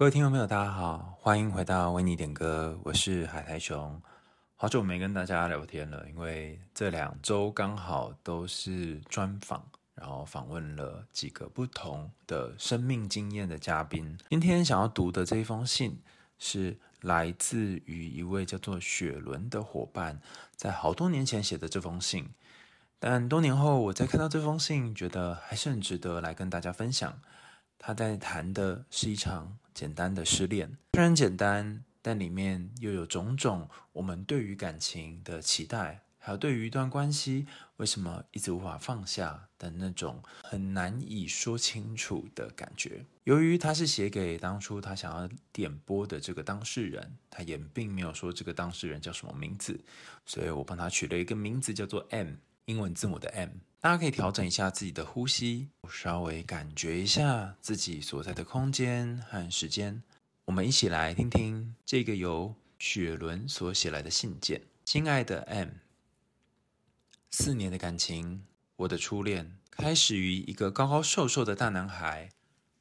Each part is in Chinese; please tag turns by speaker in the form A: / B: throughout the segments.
A: 各位听众朋友，大家好，欢迎回到为你点歌，我是海苔熊。好久没跟大家聊天了，因为这两周刚好都是专访，然后访问了几个不同的生命经验的嘉宾。今天想要读的这一封信，是来自于一位叫做雪伦的伙伴，在好多年前写的这封信。但多年后，我再看到这封信，觉得还是很值得来跟大家分享。他在谈的是一场简单的失恋，虽然简单，但里面又有种种我们对于感情的期待，还有对于一段关系为什么一直无法放下的那种很难以说清楚的感觉。由于他是写给当初他想要点播的这个当事人，他也并没有说这个当事人叫什么名字，所以我帮他取了一个名字叫做 M，英文字母的 M。大家可以调整一下自己的呼吸，稍微感觉一下自己所在的空间和时间。我们一起来听听这个由雪伦所写来的信件。亲爱的 M，四年的感情，我的初恋开始于一个高高瘦瘦的大男孩，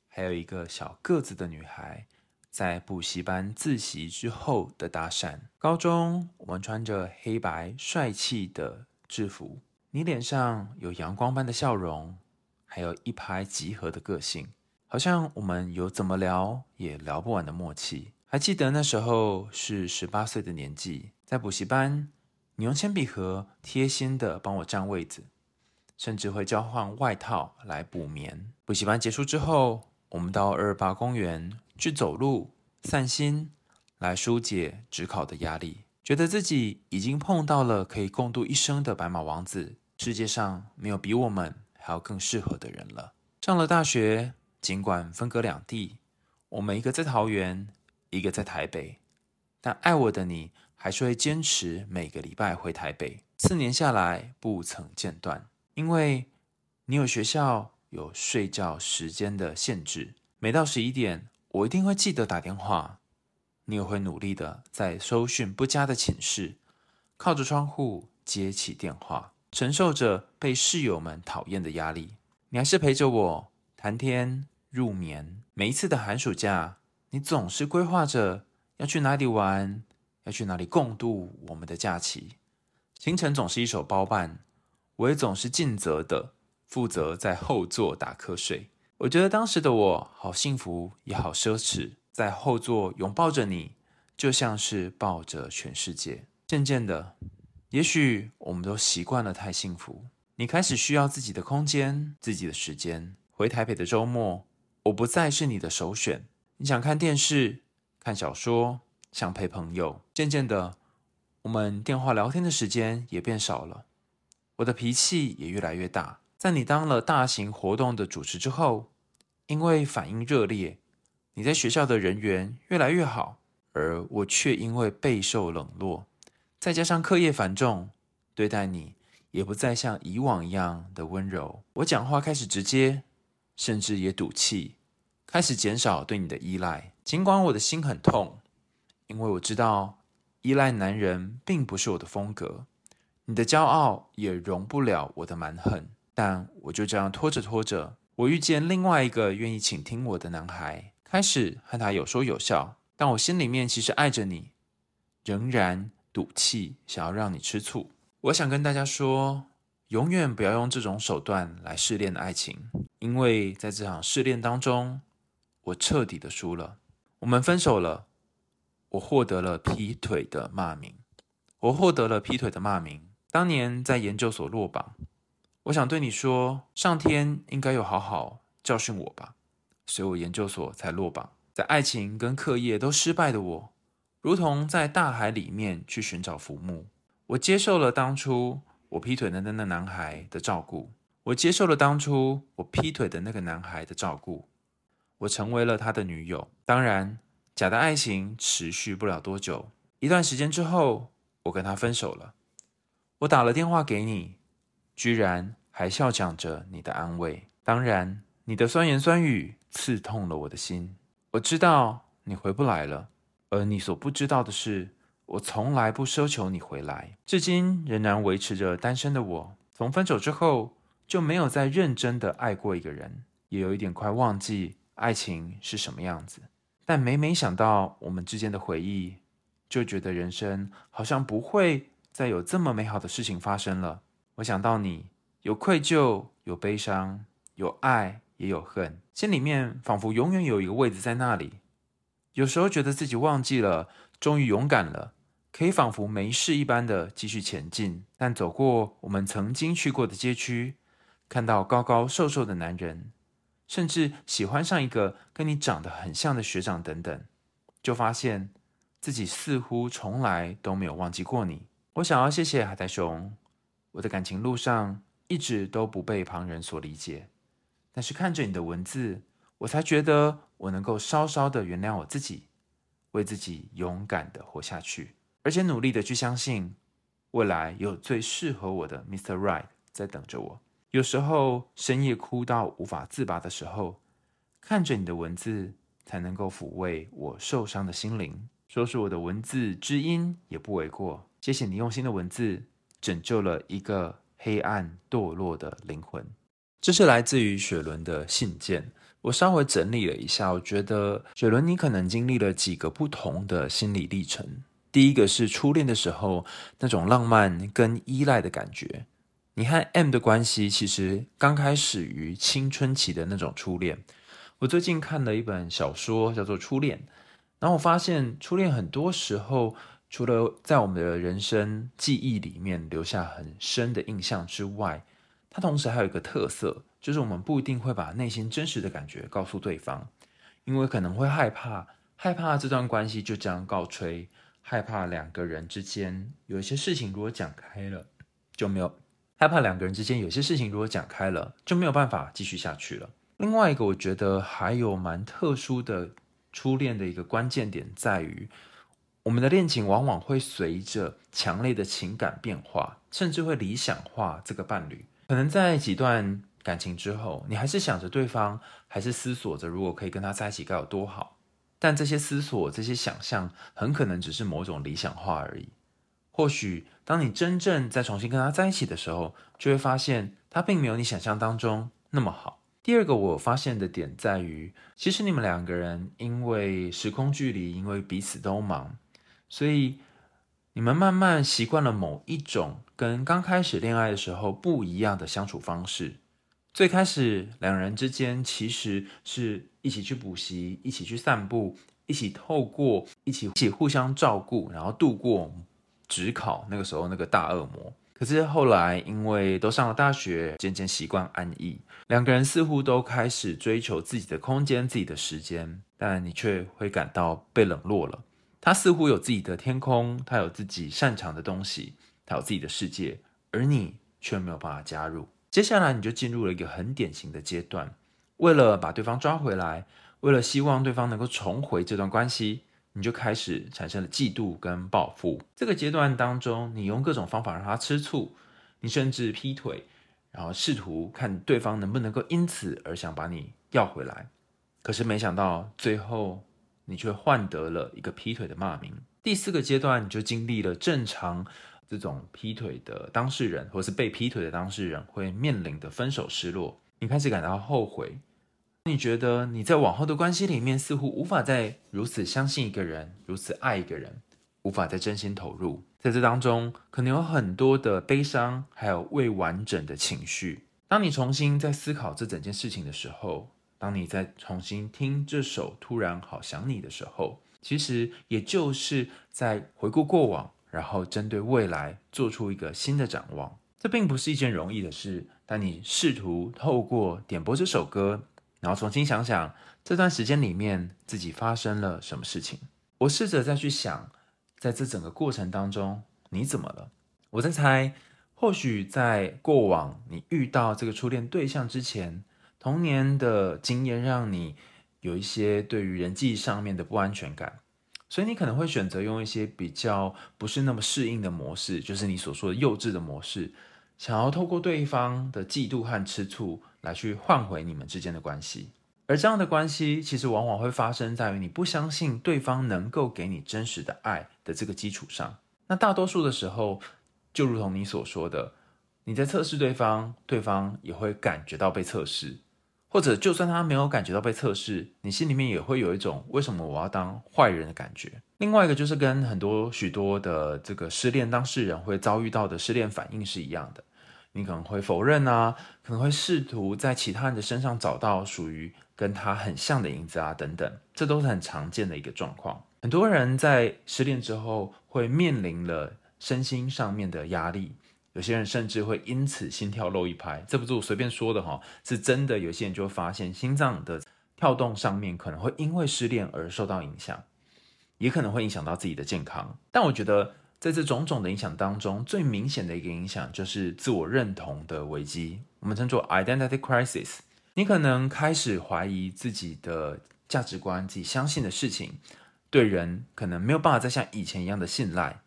A: 还有一个小个子的女孩，在补习班自习之后的搭讪。高中，我们穿着黑白帅气的制服。你脸上有阳光般的笑容，还有一拍即合的个性，好像我们有怎么聊也聊不完的默契。还记得那时候是十八岁的年纪，在补习班，你用铅笔盒贴心的帮我占位子，甚至会交换外套来补眠。补习班结束之后，我们到二八公园去走路散心，来疏解职考的压力。觉得自己已经碰到了可以共度一生的白马王子，世界上没有比我们还要更适合的人了。上了大学，尽管分隔两地，我们一个在桃园，一个在台北，但爱我的你还是会坚持每个礼拜回台北。四年下来不曾间断，因为你有学校有睡觉时间的限制，每到十一点，我一定会记得打电话。你也会努力的在收讯不佳的寝室，靠着窗户接起电话，承受着被室友们讨厌的压力。你还是陪着我谈天入眠。每一次的寒暑假，你总是规划着要去哪里玩，要去哪里共度我们的假期。行程总是一手包办，我也总是尽责的负责在后座打瞌睡。我觉得当时的我好幸福，也好奢侈。在后座拥抱着你，就像是抱着全世界。渐渐的，也许我们都习惯了太幸福。你开始需要自己的空间、自己的时间。回台北的周末，我不再是你的首选。你想看电视、看小说，想陪朋友。渐渐的，我们电话聊天的时间也变少了。我的脾气也越来越大。在你当了大型活动的主持之后，因为反应热烈。你在学校的人缘越来越好，而我却因为备受冷落，再加上课业繁重，对待你也不再像以往一样的温柔。我讲话开始直接，甚至也赌气，开始减少对你的依赖。尽管我的心很痛，因为我知道依赖男人并不是我的风格，你的骄傲也容不了我的蛮横。但我就这样拖着拖着，我遇见另外一个愿意倾听我的男孩。开始和他有说有笑，但我心里面其实爱着你，仍然赌气想要让你吃醋。我想跟大家说，永远不要用这种手段来试炼爱情，因为在这场试炼当中，我彻底的输了。我们分手了，我获得了劈腿的骂名，我获得了劈腿的骂名。当年在研究所落榜，我想对你说，上天应该有好好教训我吧。所以我研究所才落榜，在爱情跟课业都失败的我，如同在大海里面去寻找浮木。我接受了当初我劈腿的那个男孩的照顾，我接受了当初我劈腿的那个男孩的照顾，我成为了他的女友。当然，假的爱情持续不了多久，一段时间之后，我跟他分手了。我打了电话给你，居然还笑讲着你的安慰。当然，你的酸言酸语。刺痛了我的心。我知道你回不来了，而你所不知道的是，我从来不奢求你回来。至今仍然维持着单身的我，从分手之后就没有再认真的爱过一个人，也有一点快忘记爱情是什么样子。但每每想到我们之间的回忆，就觉得人生好像不会再有这么美好的事情发生了。我想到你，有愧疚，有悲伤，有爱，也有恨，心里面仿佛永远有一个位置在那里。有时候觉得自己忘记了，终于勇敢了，可以仿佛没事一般的继续前进。但走过我们曾经去过的街区，看到高高瘦瘦的男人。甚至喜欢上一个跟你长得很像的学长等等，就发现自己似乎从来都没有忘记过你。我想要谢谢海苔熊，我的感情路上一直都不被旁人所理解，但是看着你的文字，我才觉得我能够稍稍的原谅我自己，为自己勇敢的活下去，而且努力的去相信未来有最适合我的 Mr. Right 在等着我。有时候深夜哭到无法自拔的时候，看着你的文字，才能够抚慰我受伤的心灵。说是我的文字知音也不为过。谢谢你用心的文字，拯救了一个黑暗堕落的灵魂。这是来自于雪伦的信件。我稍微整理了一下，我觉得雪伦你可能经历了几个不同的心理历程。第一个是初恋的时候那种浪漫跟依赖的感觉。你和 M 的关系其实刚开始于青春期的那种初恋。我最近看了一本小说，叫做《初恋》，然后我发现初恋很多时候，除了在我们的人生记忆里面留下很深的印象之外，它同时还有一个特色，就是我们不一定会把内心真实的感觉告诉对方，因为可能会害怕，害怕这段关系就这样告吹，害怕两个人之间有一些事情如果讲开了就没有。害怕两个人之间有些事情如果讲开了，就没有办法继续下去了。另外一个，我觉得还有蛮特殊的初恋的一个关键点在于，我们的恋情往往会随着强烈的情感变化，甚至会理想化这个伴侣。可能在几段感情之后，你还是想着对方，还是思索着如果可以跟他在一起该有多好。但这些思索、这些想象，很可能只是某种理想化而已。或许当你真正再重新跟他在一起的时候，就会发现他并没有你想象当中那么好。第二个我发现的点在于，其实你们两个人因为时空距离，因为彼此都忙，所以你们慢慢习惯了某一种跟刚开始恋爱的时候不一样的相处方式。最开始两人之间其实是一起去补习，一起去散步，一起透过一起一起互相照顾，然后度过。指考那个时候那个大恶魔，可是后来因为都上了大学，渐渐习惯安逸，两个人似乎都开始追求自己的空间、自己的时间，但你却会感到被冷落了。他似乎有自己的天空，他有自己擅长的东西，他有自己的世界，而你却没有办法加入。接下来你就进入了一个很典型的阶段，为了把对方抓回来，为了希望对方能够重回这段关系。你就开始产生了嫉妒跟报复。这个阶段当中，你用各种方法让他吃醋，你甚至劈腿，然后试图看对方能不能够因此而想把你要回来。可是没想到最后你却换得了一个劈腿的骂名。第四个阶段，你就经历了正常这种劈腿的当事人，或是被劈腿的当事人会面临的分手失落。你开始感到后悔。你觉得你在往后的关系里面似乎无法再如此相信一个人，如此爱一个人，无法再真心投入。在这当中，可能有很多的悲伤，还有未完整的情绪。当你重新在思考这整件事情的时候，当你再重新听这首《突然好想你》的时候，其实也就是在回顾过往，然后针对未来做出一个新的展望。这并不是一件容易的事，但你试图透过点播这首歌。然后重新想想这段时间里面自己发生了什么事情。我试着再去想，在这整个过程当中你怎么了？我在猜，或许在过往你遇到这个初恋对象之前，童年的经验让你有一些对于人际上面的不安全感，所以你可能会选择用一些比较不是那么适应的模式，就是你所说的幼稚的模式，想要透过对方的嫉妒和吃醋。来去换回你们之间的关系，而这样的关系其实往往会发生在于你不相信对方能够给你真实的爱的这个基础上。那大多数的时候，就如同你所说的，你在测试对方，对方也会感觉到被测试，或者就算他没有感觉到被测试，你心里面也会有一种为什么我要当坏人的感觉。另外一个就是跟很多许多的这个失恋当事人会遭遇到的失恋反应是一样的，你可能会否认啊，可能会试图在其他人的身上找到属于跟他很像的影子啊，等等，这都是很常见的一个状况。很多人在失恋之后会面临了身心上面的压力。有些人甚至会因此心跳漏一拍，这不是我随便说的哈，是真的。有些人就会发现心脏的跳动上面可能会因为失恋而受到影响，也可能会影响到自己的健康。但我觉得在这种种的影响当中，最明显的一个影响就是自我认同的危机，我们称作 identity crisis。你可能开始怀疑自己的价值观，自己相信的事情，对人可能没有办法再像以前一样的信赖。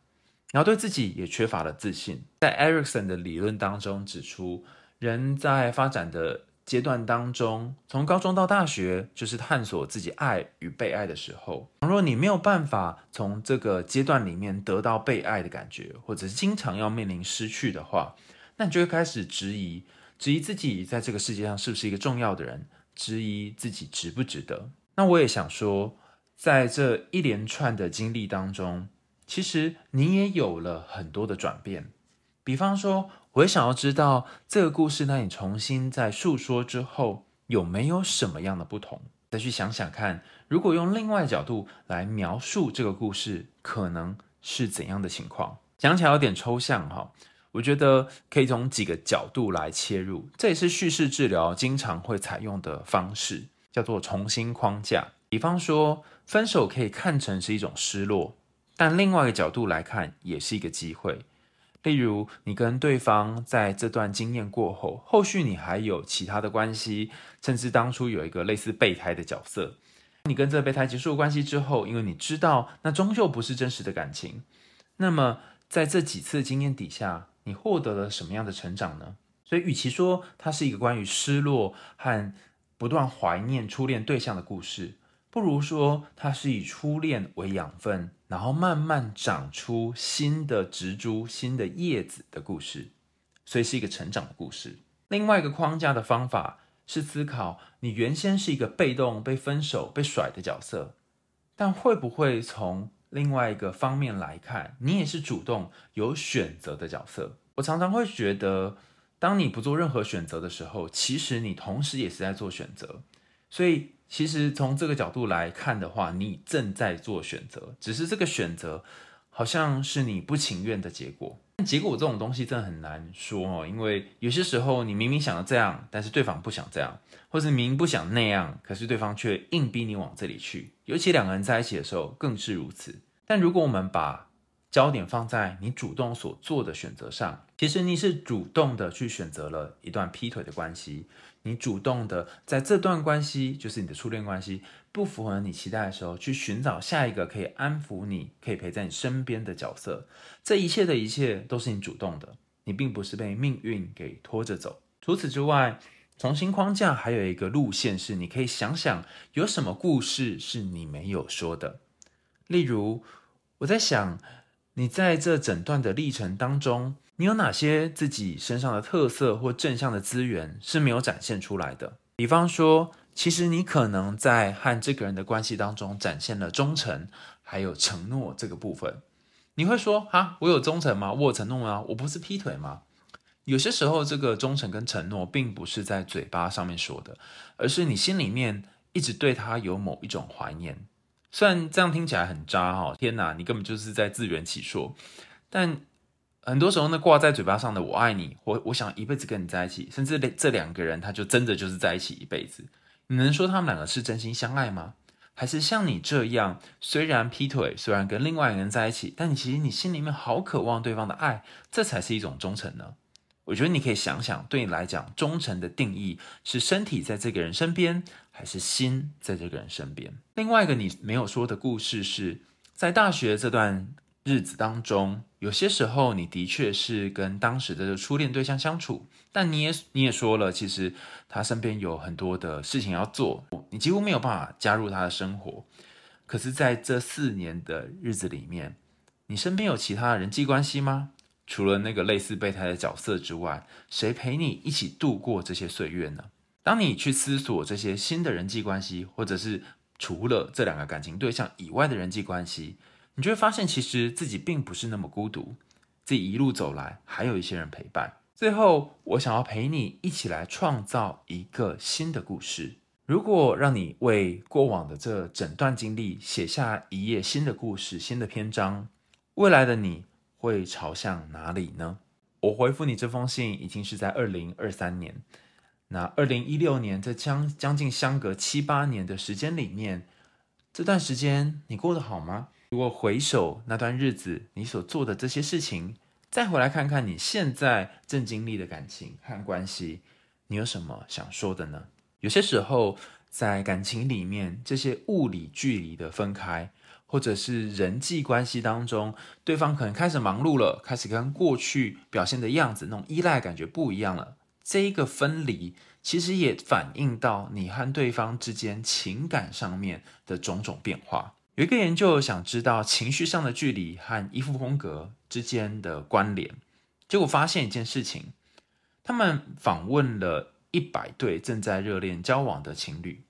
A: 然后对自己也缺乏了自信。在 Erikson 的理论当中指出，人在发展的阶段当中，从高中到大学，就是探索自己爱与被爱的时候。倘若你没有办法从这个阶段里面得到被爱的感觉，或者是经常要面临失去的话，那你就会开始质疑，质疑自己在这个世界上是不是一个重要的人，质疑自己值不值得。那我也想说，在这一连串的经历当中。其实你也有了很多的转变，比方说，我也想要知道这个故事，那你重新在诉说之后，有没有什么样的不同？再去想想看，如果用另外角度来描述这个故事，可能是怎样的情况？讲起来有点抽象哈，我觉得可以从几个角度来切入，这也是叙事治疗经常会采用的方式，叫做重新框架。比方说，分手可以看成是一种失落。但另外一个角度来看，也是一个机会。例如，你跟对方在这段经验过后，后续你还有其他的关系，甚至当初有一个类似备胎的角色。你跟这个备胎结束关系之后，因为你知道那终究不是真实的感情，那么在这几次经验底下，你获得了什么样的成长呢？所以，与其说它是一个关于失落和不断怀念初恋对象的故事，不如说它是以初恋为养分，然后慢慢长出新的植株、新的叶子的故事，所以是一个成长的故事。另外一个框架的方法是思考，你原先是一个被动、被分手、被甩的角色，但会不会从另外一个方面来看，你也是主动有选择的角色？我常常会觉得，当你不做任何选择的时候，其实你同时也是在做选择，所以。其实从这个角度来看的话，你正在做选择，只是这个选择好像是你不情愿的结果。结果这种东西真的很难说哦，因为有些时候你明明想要这样，但是对方不想这样，或是明明不想那样，可是对方却硬逼你往这里去。尤其两个人在一起的时候更是如此。但如果我们把焦点放在你主动所做的选择上，其实你是主动的去选择了一段劈腿的关系，你主动的在这段关系，就是你的初恋关系，不符合你期待的时候，去寻找下一个可以安抚你、可以陪在你身边的角色。这一切的一切都是你主动的，你并不是被命运给拖着走。除此之外，重新框架还有一个路线是，你可以想想有什么故事是你没有说的。例如，我在想。你在这整段的历程当中，你有哪些自己身上的特色或正向的资源是没有展现出来的？比方说，其实你可能在和这个人的关系当中展现了忠诚，还有承诺这个部分。你会说啊，我有忠诚吗？我有承诺吗？我不是劈腿吗？有些时候，这个忠诚跟承诺并不是在嘴巴上面说的，而是你心里面一直对他有某一种怀念。虽然这样听起来很渣哈，天哪，你根本就是在自圆其说。但很多时候呢，挂在嘴巴上的“我爱你”或“我想一辈子跟你在一起”，甚至这两个人他就真的就是在一起一辈子。你能说他们两个是真心相爱吗？还是像你这样，虽然劈腿，虽然跟另外一个人在一起，但你其实你心里面好渴望对方的爱，这才是一种忠诚呢？我觉得你可以想想，对你来讲，忠诚的定义是身体在这个人身边，还是心在这个人身边？另外一个你没有说的故事是，在大学这段日子当中，有些时候你的确是跟当时的初恋对象相处，但你也你也说了，其实他身边有很多的事情要做，你几乎没有办法加入他的生活。可是，在这四年的日子里面，你身边有其他人际关系吗？除了那个类似备胎的角色之外，谁陪你一起度过这些岁月呢？当你去思索这些新的人际关系，或者是除了这两个感情对象以外的人际关系，你就会发现，其实自己并不是那么孤独，自己一路走来还有一些人陪伴。最后，我想要陪你一起来创造一个新的故事。如果让你为过往的这整段经历写下一页新的故事、新的篇章，未来的你会朝向哪里呢？我回复你这封信已经是在二零二三年。那二零一六年，这将将近相隔七八年的时间里面，这段时间你过得好吗？如果回首那段日子，你所做的这些事情，再回来看看你现在正经历的感情和关系，你有什么想说的呢？有些时候，在感情里面，这些物理距离的分开，或者是人际关系当中，对方可能开始忙碌了，开始跟过去表现的样子，那种依赖感觉不一样了。这一个分离，其实也反映到你和对方之间情感上面的种种变化。有一个研究想知道情绪上的距离和衣服风格之间的关联，结果发现一件事情：他们访问了一百对正在热恋交往的情侣。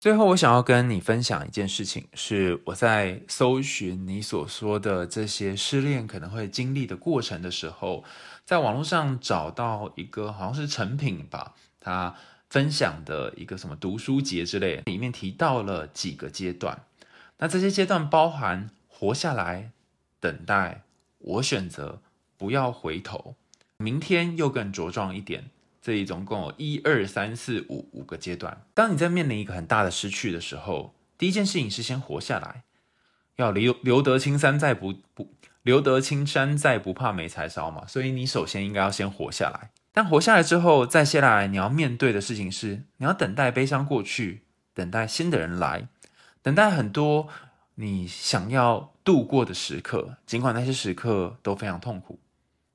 A: 最后，我想要跟你分享一件事情，是我在搜寻你所说的这些失恋可能会经历的过程的时候，在网络上找到一个好像是成品吧，他分享的一个什么读书节之类，里面提到了几个阶段。那这些阶段包含活下来、等待、我选择、不要回头、明天又更茁壮一点。这一总共有一二三四五五个阶段。当你在面临一个很大的失去的时候，第一件事情是先活下来，要留留得青山在不不留得青山在不怕没柴烧嘛。所以你首先应该要先活下来。但活下来之后，再下来你要面对的事情是，你要等待悲伤过去，等待新的人来，等待很多你想要度过的时刻，尽管那些时刻都非常痛苦。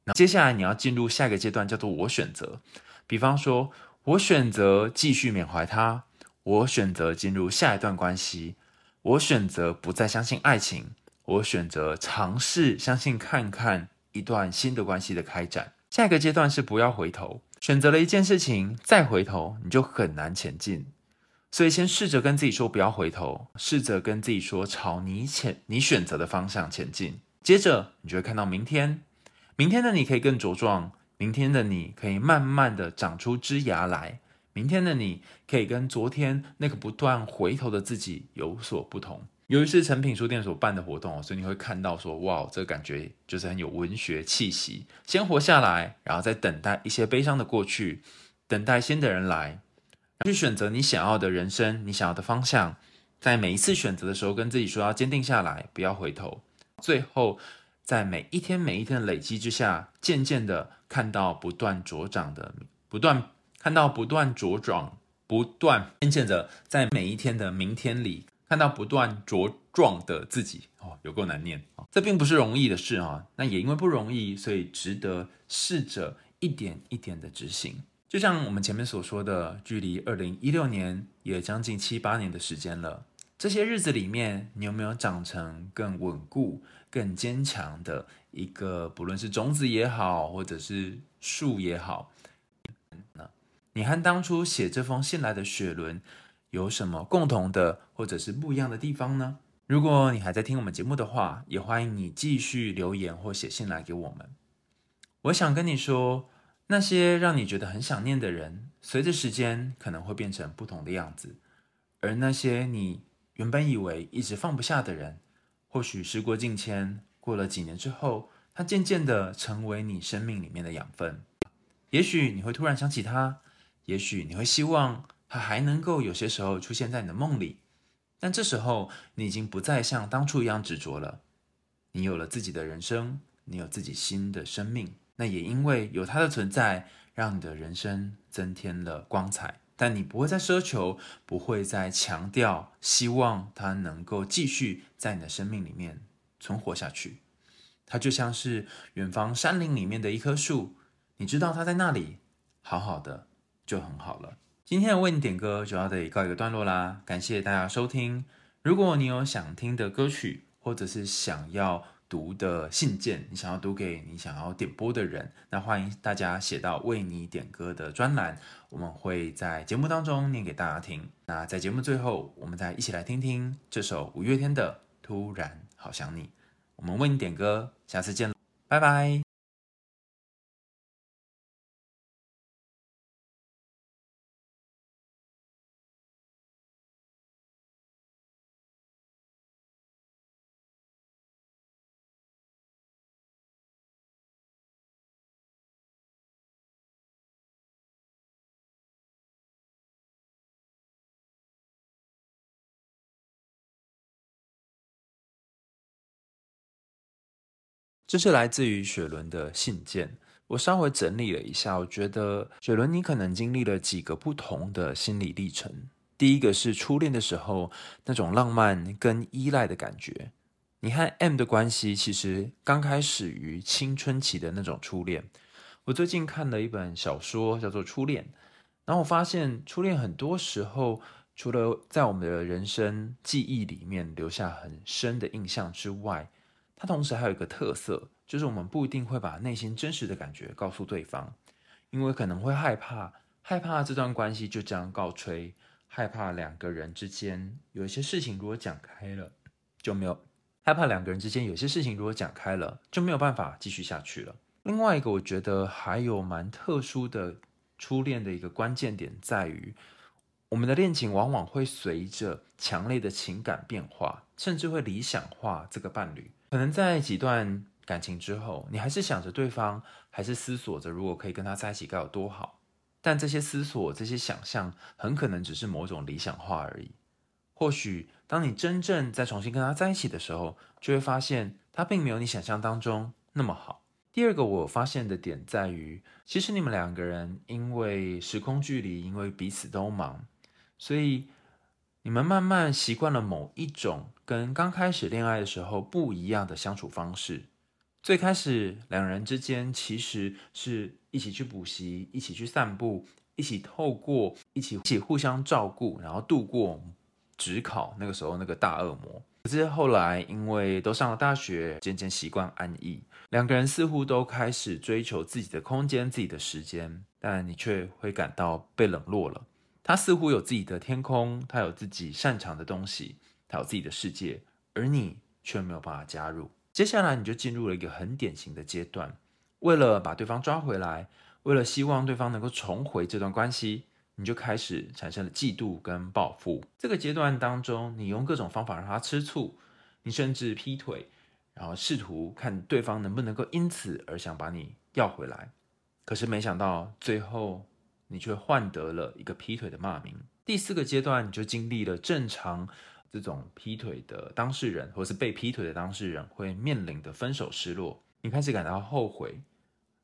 A: 那接下来你要进入下一个阶段，叫做我选择。比方说，我选择继续缅怀他，我选择进入下一段关系，我选择不再相信爱情，我选择尝试相信看看一段新的关系的开展。下一个阶段是不要回头，选择了一件事情再回头，你就很难前进。所以先试着跟自己说不要回头，试着跟自己说朝你前你选择的方向前进。接着你就会看到明天，明天的你可以更茁壮。明天的你可以慢慢的长出枝芽来，明天的你可以跟昨天那个不断回头的自己有所不同。由于是诚品书店所办的活动，所以你会看到说，哇，这个感觉就是很有文学气息。先活下来，然后再等待一些悲伤的过去，等待新的人来，去选择你想要的人生，你想要的方向。在每一次选择的时候，跟自己说要坚定下来，不要回头。最后。在每一天每一天的累积之下，渐渐的看到不断茁长的，不断看到不断茁壮，不断渐渐的在每一天的明天里看到不断茁壮的自己。哦，有够难念啊！这并不是容易的事啊。那也因为不容易，所以值得试着一点一点的执行。就像我们前面所说的，距离二零一六年也将近七八年的时间了。这些日子里面，你有没有长成更稳固、更坚强的一个，不论是种子也好，或者是树也好？那你和当初写这封信来的雪伦有什么共同的，或者是不一样的地方呢？如果你还在听我们节目的话，也欢迎你继续留言或写信来给我们。我想跟你说，那些让你觉得很想念的人，随着时间可能会变成不同的样子，而那些你。原本以为一直放不下的人，或许时过境迁，过了几年之后，它渐渐的成为你生命里面的养分。也许你会突然想起他，也许你会希望他还能够有些时候出现在你的梦里，但这时候你已经不再像当初一样执着了。你有了自己的人生，你有自己新的生命，那也因为有他的存在，让你的人生增添了光彩。但你不会再奢求，不会再强调，希望它能够继续在你的生命里面存活下去。它就像是远方山林里面的一棵树。你知道它在那里，好好的就很好了。今天的为你点歌就要得告一个段落啦，感谢大家收听。如果你有想听的歌曲，或者是想要读的信件，你想要读给你想要点播的人，那欢迎大家写到为你点歌的专栏，我们会在节目当中念给大家听。那在节目最后，我们再一起来听听这首五月天的《突然好想你》。我们为你点歌，下次见，拜拜。这是来自于雪伦的信件，我稍微整理了一下，我觉得雪伦你可能经历了几个不同的心理历程。第一个是初恋的时候那种浪漫跟依赖的感觉，你和 M 的关系其实刚开始于青春期的那种初恋。我最近看了一本小说叫做《初恋》，然后我发现初恋很多时候除了在我们的人生记忆里面留下很深的印象之外，它同时还有一个特色，就是我们不一定会把内心真实的感觉告诉对方，因为可能会害怕，害怕这段关系就这样告吹，害怕两个人之间有一些事情如果讲开了就没有，害怕两个人之间有些事情如果讲开了就没有办法继续下去了。另外一个我觉得还有蛮特殊的初恋的一个关键点在于，我们的恋情往往会随着强烈的情感变化，甚至会理想化这个伴侣。可能在几段感情之后，你还是想着对方，还是思索着如果可以跟他在一起该有多好。但这些思索、这些想象，很可能只是某种理想化而已。或许当你真正再重新跟他在一起的时候，就会发现他并没有你想象当中那么好。第二个我发现的点在于，其实你们两个人因为时空距离，因为彼此都忙，所以。你们慢慢习惯了某一种跟刚开始恋爱的时候不一样的相处方式。最开始两人之间其实是一起去补习，一起去散步，一起透过一起一起互相照顾，然后度过指考那个时候那个大恶魔。可是后来因为都上了大学，渐渐习惯安逸，两个人似乎都开始追求自己的空间、自己的时间，但你却会感到被冷落了。他似乎有自己的天空，他有自己擅长的东西，他有自己的世界，而你却没有办法加入。接下来你就进入了一个很典型的阶段，为了把对方抓回来，为了希望对方能够重回这段关系，你就开始产生了嫉妒跟报复。这个阶段当中，你用各种方法让他吃醋，你甚至劈腿，然后试图看对方能不能够因此而想把你要回来。可是没想到最后。你却换得了一个劈腿的骂名。第四个阶段，你就经历了正常这种劈腿的当事人，或是被劈腿的当事人会面临的分手失落。你开始感到后悔，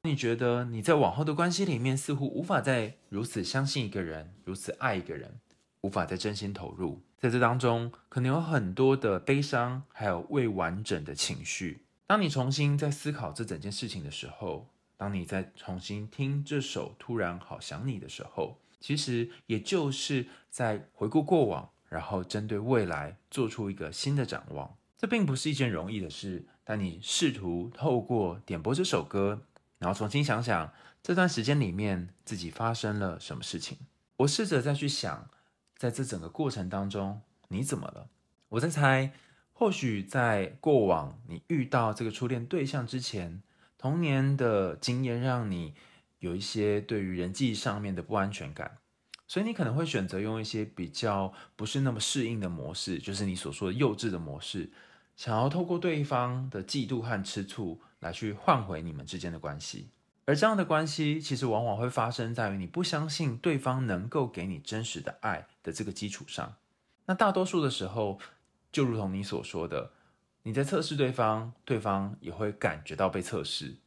A: 你觉得你在往后的关系里面似乎无法再如此相信一个人，如此爱一个人，无法再真心投入。在这当中，可能有很多的悲伤，还有未完整的情绪。当你重新在思考这整件事情的时候，当你再重新听这首《突然好想你》的时候，其实也就是在回顾过往，然后针对未来做出一个新的展望。这并不是一件容易的事，但你试图透过点播这首歌，然后重新想想这段时间里面自己发生了什么事情。我试着再去想，在这整个过程当中你怎么了？我在猜，或许在过往你遇到这个初恋对象之前。童年的经验让你有一些对于人际上面的不安全感，所以你可能会选择用一些比较不是那么适应的模式，就是你所说的幼稚的模式，想要透过对方的嫉妒和吃醋，来去换回你们之间的关系。而这样的关系，其实往往会发生在于你不相信对方能够给你真实的爱的这个基础上。那大多数的时候，就如同你所说的，你在测试对方，对方也会感觉到被测试。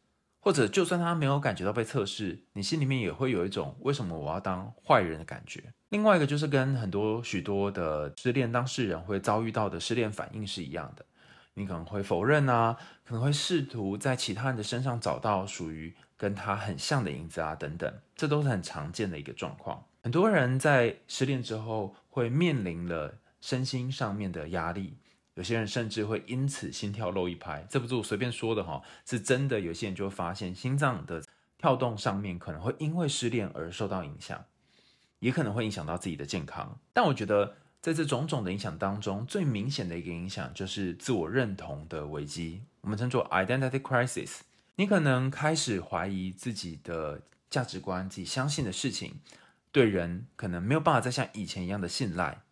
A: 或者，就算他没有感觉到被测试，你心里面也会有一种为什么我要当坏人的感觉。另外一个就是跟很多许多的失恋当事人会遭遇到的失恋反应是一样的，你可能会否认啊，可能会试图在其他人的身上找到属于跟他很像的影子啊，等等，这都是很常见的一个状况。很多人在失恋之后会面临了身心上面的压力。有些人甚至会因此心跳漏一拍，这不是我随便说的哈，是真的。有些人就会发现心脏的跳动上面可能会因为失恋而受到影响，也可能会影响到自己的健康。但我觉得在这种种的影响当中，最明显的一个影响就是自我认同的危机，我们称作 identity crisis。你可能开始怀疑自己的价值观，自己相信的事情，对人可能没有办法再像以前一样的信赖。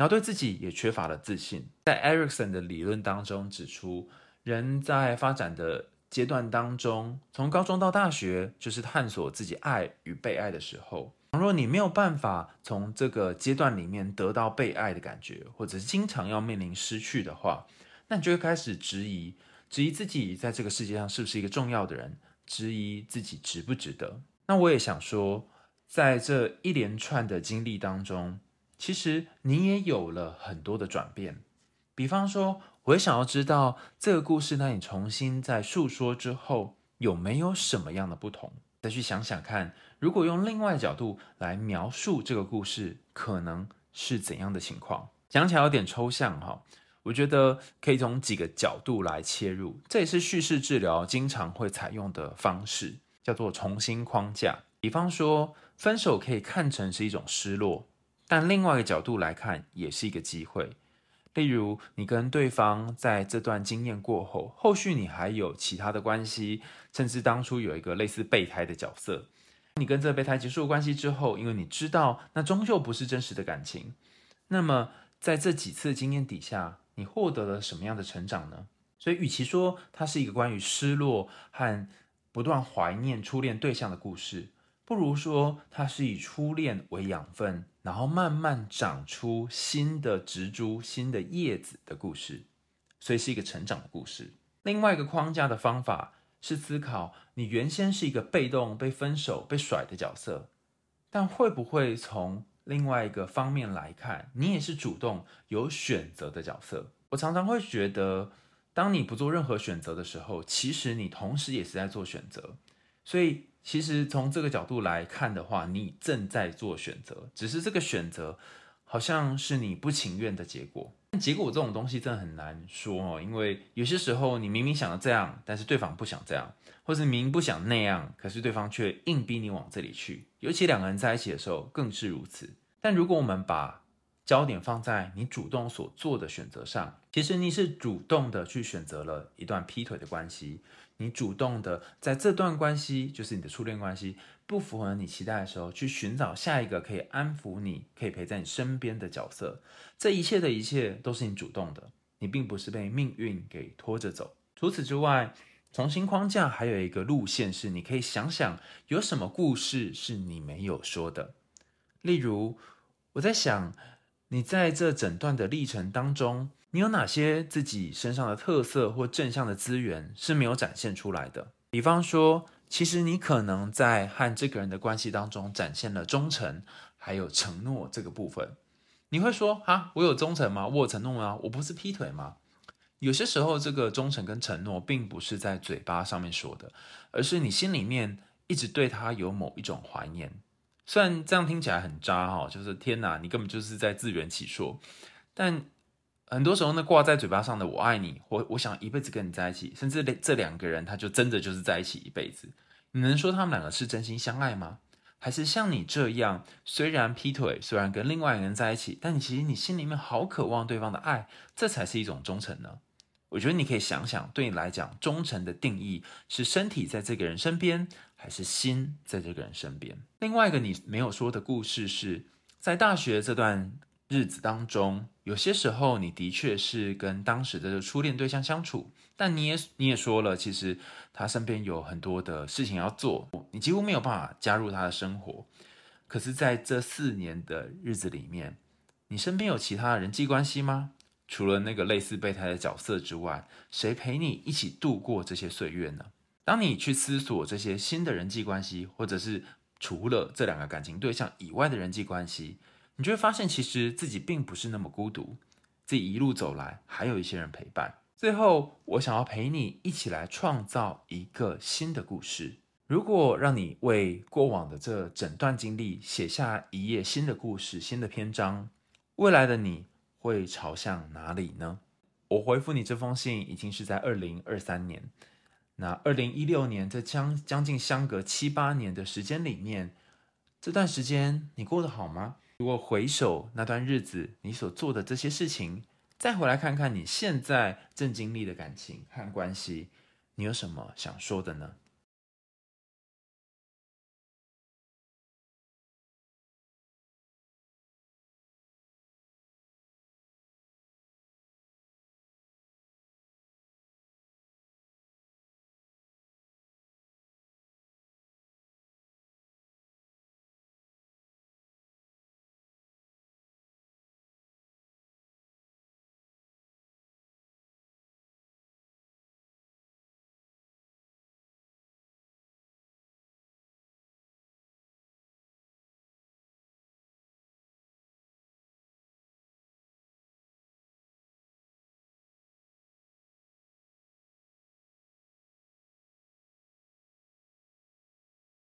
A: 然后对自己也缺乏了自信。在 Erikson 的理论当中指出，人在发展的阶段当中，从高中到大学，就是探索自己爱与被爱的时候。倘若你没有办法从这个阶段里面得到被爱的感觉，或者是经常要面临失去的话，那你就会开始质疑，质疑自己在这个世界上是不是一个重要的人，质疑自己值不值得。那我也想说，在这一连串的经历当中。其实你也有了很多的转变，比方说，我也想要知道这个故事，那你重新在诉说之后，有没有什么样的不同？再去想想看，如果用另外的角度来描述这个故事，可能是怎样的情况？讲起来有点抽象哈，我觉得可以从几个角度来切入，这也是叙事治疗经常会采用的方式，叫做重新框架。比方说，分手可以看成是一种失落。但另外一个角度来看，也是一个机会。例如，你跟对方在这段经验过后，后续你还有其他的关系，甚至当初有一个类似备胎的角色。你跟这个备胎结束关系之后，因为你知道那终究不是真实的感情，那么在这几次经验底下，你获得了什么样的成长呢？所以，与其说它是一个关于失落和不断怀念初恋对象的故事。不如说，它是以初恋为养分，然后慢慢长出新的植株、新的叶子的故事，所以是一个成长的故事。另外一个框架的方法是思考，你原先是一个被动、被分手、被甩的角色，但会不会从另外一个方面来看，你也是主动、有选择的角色？我常常会觉得，当你不做任何选择的时候，其实你同时也是在做选择，所以。其实从这个角度来看的话，你正在做选择，只是这个选择好像是你不情愿的结果。结果这种东西真的很难说哦，因为有些时候你明明想要这样，但是对方不想这样，或是明明不想那样，可是对方却硬逼你往这里去。尤其两个人在一起的时候更是如此。但如果我们把焦点放在你主动所做的选择上，其实你是主动的去选择了一段劈腿的关系，你主动的在这段关系，就是你的初恋关系，不符合你期待的时候，去寻找下一个可以安抚你、可以陪在你身边的角色。这一切的一切都是你主动的，你并不是被命运给拖着走。除此之外，重新框架还有一个路线是，你可以想想有什么故事是你没有说的。例如，我在想。你在这整段的历程当中，你有哪些自己身上的特色或正向的资源是没有展现出来的？比方说，其实你可能在和这个人的关系当中展现了忠诚，还有承诺这个部分。你会说啊，我有忠诚吗？我有承诺吗？我不是劈腿吗？有些时候，这个忠诚跟承诺并不是在嘴巴上面说的，而是你心里面一直对他有某一种怀念。虽然这样听起来很渣哈，就是天哪，你根本就是在自圆其说。但很多时候呢，挂在嘴巴上的“我爱你”或“我想一辈子跟你在一起”，甚至这两个人他就真的就是在一起一辈子，你能说他们两个是真心相爱吗？还是像你这样，虽然劈腿，虽然跟另外一个人在一起，但你其实你心里面好渴望对方的爱，这才是一种忠诚呢？我觉得你可以想想，对你来讲，忠诚的定义是身体在这个人身边，还是心在这个人身边？另外一个你没有说的故事是，在大学这段日子当中，有些时候你的确是跟当时的初恋对象相处，但你也你也说了，其实他身边有很多的事情要做，你几乎没有办法加入他的生活。可是，在这四年的日子里面，你身边有其他的人际关系吗？除了那个类似备胎的角色之外，谁陪你一起度过这些岁月呢？当你去思索这些新的人际关系，或者是除了这两个感情对象以外的人际关系，你就会发现，其实自己并不是那么孤独，自己一路走来还有一些人陪伴。最后，我想要陪你一起来创造一个新的故事。如果让你为过往的这整段经历写下一页新的故事、新的篇章，未来的你会朝向哪里呢？我回复你这封信已经是在二零二三年，那二零一六年这将将近相隔七八年的时间里面，这段时间你过得好吗？如果回首那段日子，你所做的这些事情，再回来看看你现在正经历的感情和关系，你有什么想说的呢？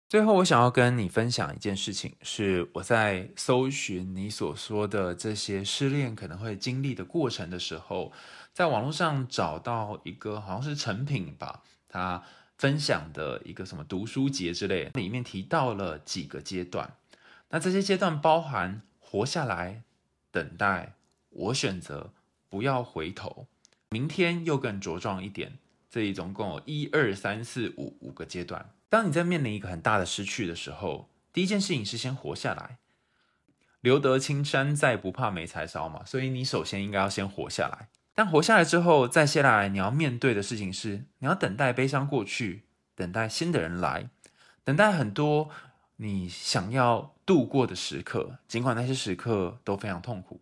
A: 最后，我想要跟你分享一件事情，是我在搜寻你所说的这些失恋可能会经历的过程的时候，在网络上找到一个好像是成品吧，他分享的一个什么读书节之类，里面提到了几个阶段。那这些阶段包含活下来、等待、我选择、不要回头、明天又更茁壮一点，这里总共有一二三四五五个阶段。当你在面临一个很大的失去的时候，第一件事情是先活下来。留得青山在，不怕没柴烧嘛。所以你首先应该要先活下来。但活下来之后，再接下来你要面对的事情是，你要等待悲伤过去，等待新的人来，等待很多你想要度过的时刻，尽管那些时刻都非常痛苦。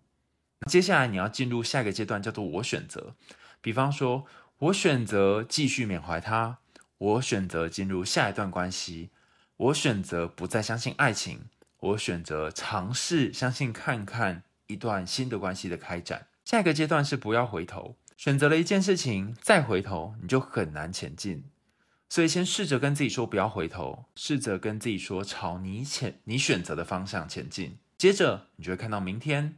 A: 接下来你要进入下一个阶段，叫做我选择。比方说，我选择继续缅怀他。我选择进入下一段关系，我选择不再相信爱情，我选择尝试相信看看一段新的关系的开展。下一个阶段是不要回头，选择了一件事情再回头你就很难前进，所以先试着跟自己说不要回头，试着跟自己说朝你前你选择的方向前进。接着你就会看到明天，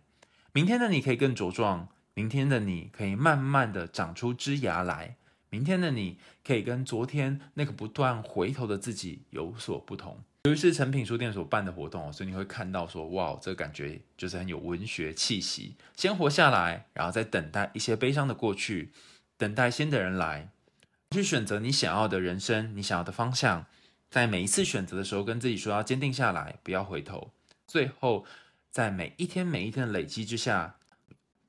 A: 明天的你可以更茁壮，明天的你可以慢慢的长出枝芽来。明天的你可以跟昨天那个不断回头的自己有所不同。由于是诚品书店所办的活动，所以你会看到说，哇，这个感觉就是很有文学气息。先活下来，然后再等待一些悲伤的过去，等待新的人来，去选择你想要的人生，你想要的方向。在每一次选择的时候，跟自己说要坚定下来，不要回头。最后，在每一天每一天的累积之下，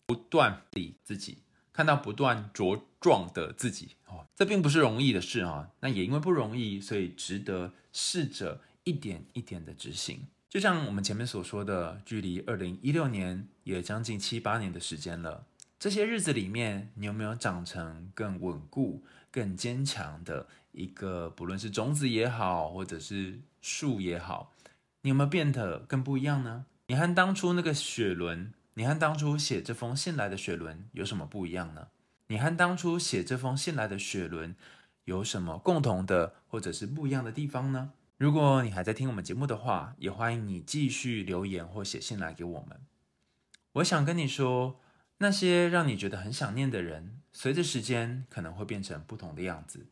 A: 不断理自己。看到不断茁壮的自己哦，这并不是容易的事啊。那也因为不容易，所以值得试着一点一点的执行。就像我们前面所说的，距离二零一六年也将近七八年的时间了。这些日子里面，你有没有长成更稳固、更坚强的一个，不论是种子也好，或者是树也好，你有没有变得更不一样呢？你和当初那个雪伦。你和当初写这封信来的雪伦有什么不一样呢？你和当初写这封信来的雪伦有什么共同的或者是不一样的地方呢？如果你还在听我们节目的话，也欢迎你继续留言或写信来给我们。我想跟你说，那些让你觉得很想念的人，随着时间可能会变成不同的样子；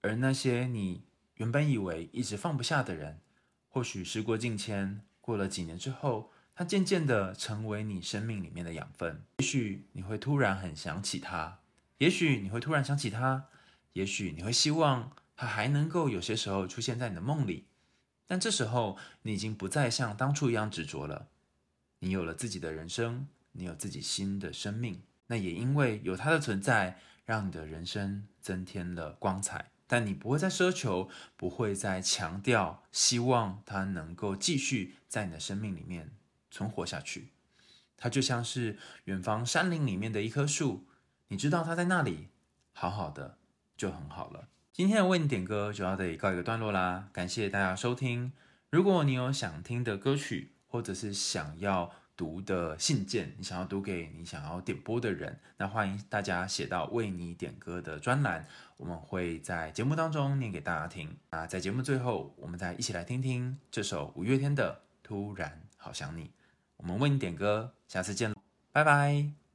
A: 而那些你原本以为一直放不下的人，或许时过境迁，过了几年之后。它渐渐的成为你生命里面的养分。也许你会突然很想起他，也许你会突然想起他，也许你会希望他还能够有些时候出现在你的梦里。但这时候你已经不再像当初一样执着了，你有了自己的人生，你有自己新的生命。那也因为有他的存在，让你的人生增添了光彩。但你不会再奢求，不会再强调，希望他能够继续在你的生命里面存活下去。它就像是远方山林里面的一棵树，你知道它在那里，好好的就很好了。今天的为你点歌就要得告一个段落啦，感谢大家收听。如果你有想听的歌曲，或者是想要读的信件，你想要读给你想要点播的人，那欢迎大家写到为你点歌的专栏，我们会在节目当中念给大家听。那在节目最后，我们再一起来听听这首五月天的《突然好想你》。我们为你点歌，下次见，拜拜。